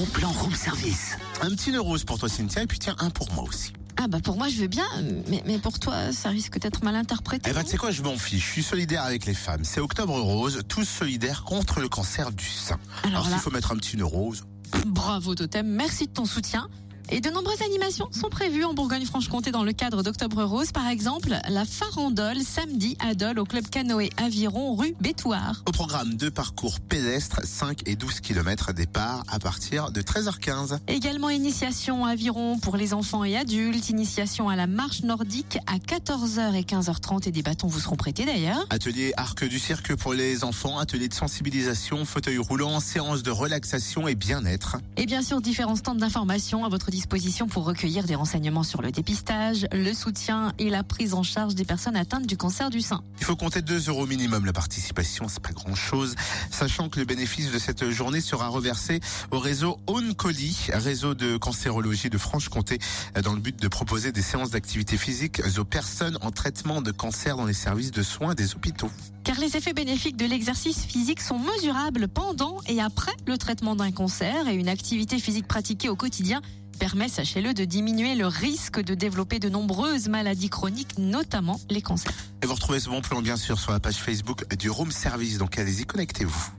bon plan room service. Un petit nœud rose pour toi, Cynthia, et puis tiens, un pour moi aussi. Ah bah pour moi je veux bien, mais, mais pour toi ça risque d'être mal interprété. Eh ben, tu sais quoi, je m'en fiche. Je suis solidaire avec les femmes. C'est Octobre Rose, tous solidaires contre le cancer du sein. Alors Alors, s'il là- faut mettre un petit nœud rose. Bravo Totem, merci de ton soutien. Et de nombreuses animations sont prévues en Bourgogne-Franche-Comté dans le cadre d'Octobre Rose. Par exemple, la farandole samedi à Dole au club canoë Aviron rue Bétoir. Au programme de parcours pédestres, 5 et 12 km départ à partir de 13h15. Également initiation Aviron pour les enfants et adultes, initiation à la marche nordique à 14h et 15h30 et des bâtons vous seront prêtés d'ailleurs. Atelier arc du cirque pour les enfants, atelier de sensibilisation, fauteuil roulant, séance de relaxation et bien-être. Et bien sûr, différents stands d'information à votre disposition pour recueillir des renseignements sur le dépistage, le soutien et la prise en charge des personnes atteintes du cancer du sein. Il faut compter 2 euros minimum la participation, c'est pas grand chose. Sachant que le bénéfice de cette journée sera reversé au réseau Oncoli, réseau de cancérologie de Franche-Comté, dans le but de proposer des séances d'activité physique aux personnes en traitement de cancer dans les services de soins des hôpitaux. Car les effets bénéfiques de l'exercice physique sont mesurables pendant et après le traitement d'un cancer et une activité physique pratiquée au quotidien permet, sachez-le, de diminuer le risque de développer de nombreuses maladies chroniques, notamment les cancers. Et vous retrouvez ce bon plan bien sûr sur la page Facebook du Room Service, donc allez-y, connectez-vous.